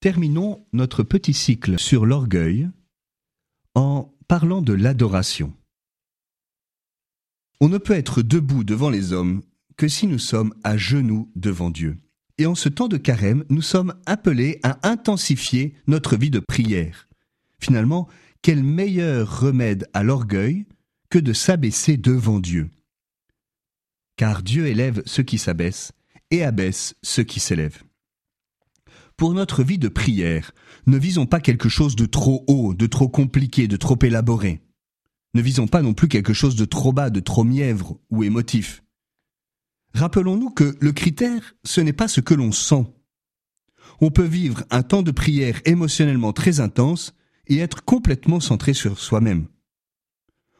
Terminons notre petit cycle sur l'orgueil en parlant de l'adoration. On ne peut être debout devant les hommes que si nous sommes à genoux devant Dieu. Et en ce temps de carême, nous sommes appelés à intensifier notre vie de prière. Finalement, quel meilleur remède à l'orgueil que de s'abaisser devant Dieu? Car Dieu élève ceux qui s'abaissent et abaisse ceux qui s'élèvent. Pour notre vie de prière, ne visons pas quelque chose de trop haut, de trop compliqué, de trop élaboré. Ne visons pas non plus quelque chose de trop bas, de trop mièvre ou émotif. Rappelons-nous que le critère, ce n'est pas ce que l'on sent. On peut vivre un temps de prière émotionnellement très intense et être complètement centré sur soi-même.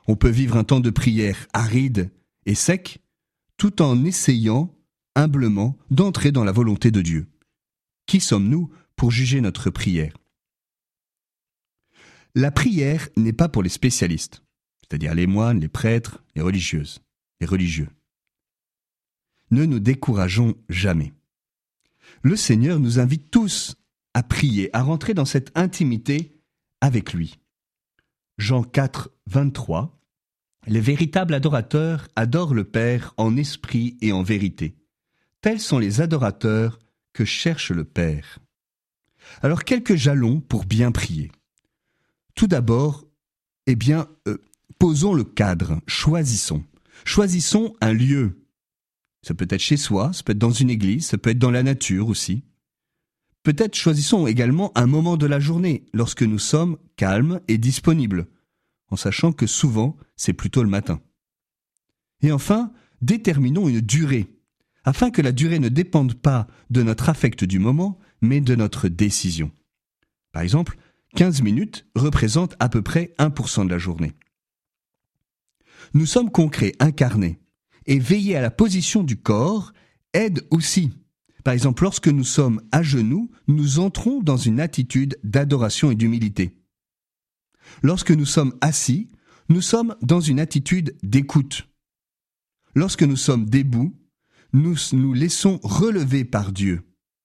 On peut vivre un temps de prière aride et sec tout en essayant humblement d'entrer dans la volonté de Dieu. Qui sommes-nous pour juger notre prière? La prière n'est pas pour les spécialistes, c'est-à-dire les moines, les prêtres, les religieuses, les religieux. Ne nous décourageons jamais. Le Seigneur nous invite tous à prier, à rentrer dans cette intimité avec lui. Jean 4, 23. Les véritables adorateurs adorent le Père en esprit et en vérité. Tels sont les adorateurs que cherche le Père. Alors quelques jalons pour bien prier. Tout d'abord, eh bien, euh, posons le cadre, choisissons. Choisissons un lieu. Ça peut être chez soi, ça peut être dans une église, ça peut être dans la nature aussi. Peut-être choisissons également un moment de la journée, lorsque nous sommes calmes et disponibles, en sachant que souvent c'est plutôt le matin. Et enfin, déterminons une durée afin que la durée ne dépende pas de notre affect du moment, mais de notre décision. Par exemple, 15 minutes représentent à peu près 1% de la journée. Nous sommes concrets, incarnés, et veiller à la position du corps aide aussi. Par exemple, lorsque nous sommes à genoux, nous entrons dans une attitude d'adoration et d'humilité. Lorsque nous sommes assis, nous sommes dans une attitude d'écoute. Lorsque nous sommes debout, nous nous laissons relever par Dieu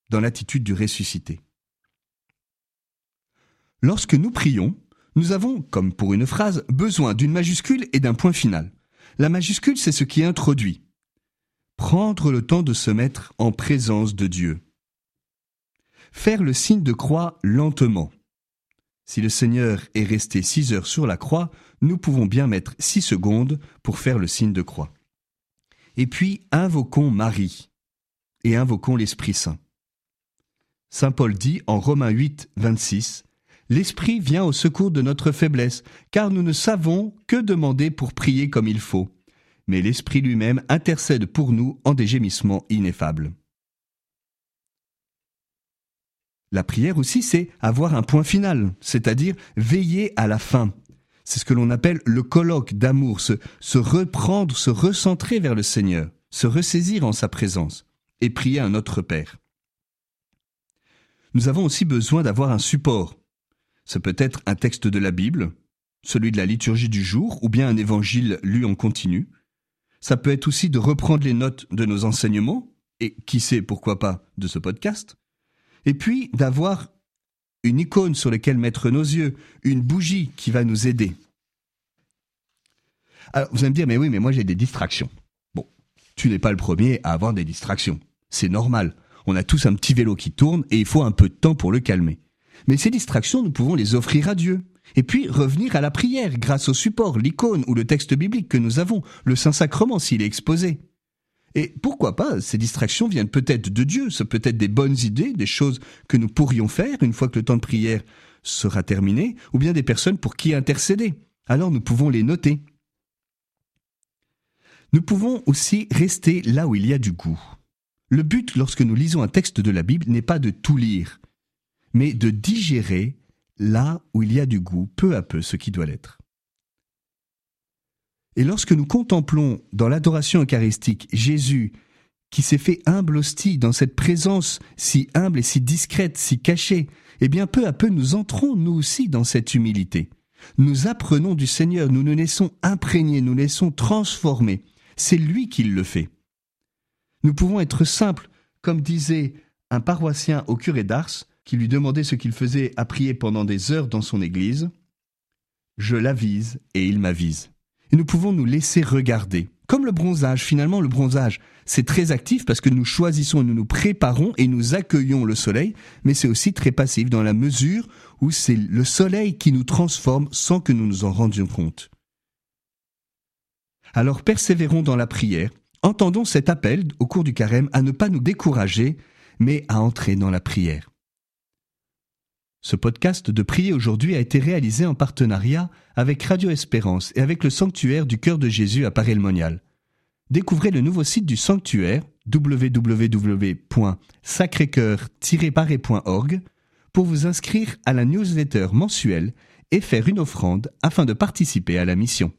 dans l'attitude du ressuscité. Lorsque nous prions, nous avons, comme pour une phrase, besoin d'une majuscule et d'un point final. La majuscule, c'est ce qui introduit. Prendre le temps de se mettre en présence de Dieu. Faire le signe de croix lentement. Si le Seigneur est resté six heures sur la croix, nous pouvons bien mettre six secondes pour faire le signe de croix. Et puis invoquons Marie et invoquons l'Esprit Saint. Saint Paul dit en Romains 8, 26, L'Esprit vient au secours de notre faiblesse, car nous ne savons que demander pour prier comme il faut. Mais l'Esprit lui-même intercède pour nous en des gémissements ineffables. La prière aussi, c'est avoir un point final, c'est-à-dire veiller à la fin, c'est ce que l'on appelle le colloque d'amour, se, reprendre, se recentrer vers le Seigneur, se ressaisir en sa présence et prier un autre Père. Nous avons aussi besoin d'avoir un support. Ce peut être un texte de la Bible, celui de la liturgie du jour, ou bien un évangile lu en continu. Ça peut être aussi de reprendre les notes de nos enseignements, et qui sait pourquoi pas de ce podcast. Et puis d'avoir une icône sur laquelle mettre nos yeux, une bougie qui va nous aider. Alors, vous allez me dire, mais oui, mais moi j'ai des distractions. Bon, tu n'es pas le premier à avoir des distractions. C'est normal. On a tous un petit vélo qui tourne et il faut un peu de temps pour le calmer. Mais ces distractions, nous pouvons les offrir à Dieu. Et puis revenir à la prière grâce au support, l'icône ou le texte biblique que nous avons, le Saint-Sacrement s'il est exposé. Et pourquoi pas, ces distractions viennent peut-être de Dieu, ce peut être des bonnes idées, des choses que nous pourrions faire une fois que le temps de prière sera terminé, ou bien des personnes pour qui intercéder. Alors nous pouvons les noter. Nous pouvons aussi rester là où il y a du goût. Le but lorsque nous lisons un texte de la Bible n'est pas de tout lire, mais de digérer là où il y a du goût, peu à peu, ce qui doit l'être. Et lorsque nous contemplons dans l'adoration eucharistique Jésus qui s'est fait humble hostie dans cette présence si humble et si discrète, si cachée, eh bien peu à peu nous entrons nous aussi dans cette humilité. Nous apprenons du Seigneur, nous nous laissons imprégner, nous laissons transformer. C'est lui qui le fait. Nous pouvons être simples, comme disait un paroissien au curé d'Ars, qui lui demandait ce qu'il faisait à prier pendant des heures dans son église. Je l'avise et il m'avise. Nous pouvons nous laisser regarder. Comme le bronzage, finalement le bronzage, c'est très actif parce que nous choisissons nous nous préparons et nous accueillons le soleil, mais c'est aussi très passif dans la mesure où c'est le soleil qui nous transforme sans que nous nous en rendions compte. Alors persévérons dans la prière, entendons cet appel au cours du carême à ne pas nous décourager, mais à entrer dans la prière. Ce podcast de Prier aujourd'hui a été réalisé en partenariat avec Radio Espérance et avec le sanctuaire du Cœur de Jésus à Paris-le-Monial. Découvrez le nouveau site du sanctuaire www.sacrécoeur-paris.org pour vous inscrire à la newsletter mensuelle et faire une offrande afin de participer à la mission.